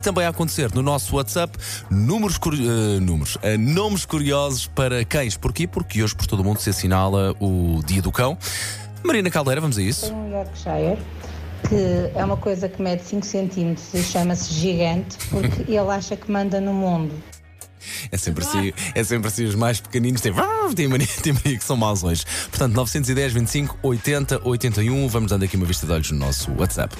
Também a acontecer no nosso WhatsApp números, eh, números uh, nomes curiosos para cães. Porquê? Porque hoje por todo o mundo se assinala o Dia do Cão. Marina Caldeira, vamos a isso. Tem um Yorkshire que é uma coisa que mede 5 centímetros e chama-se gigante porque ele acha que manda no mundo. É sempre assim, é sempre assim os mais pequeninos têm, têm, mania, têm mania que são maus hoje. Portanto, 910, 25, 80, 81. Vamos dando aqui uma vista de olhos no nosso WhatsApp.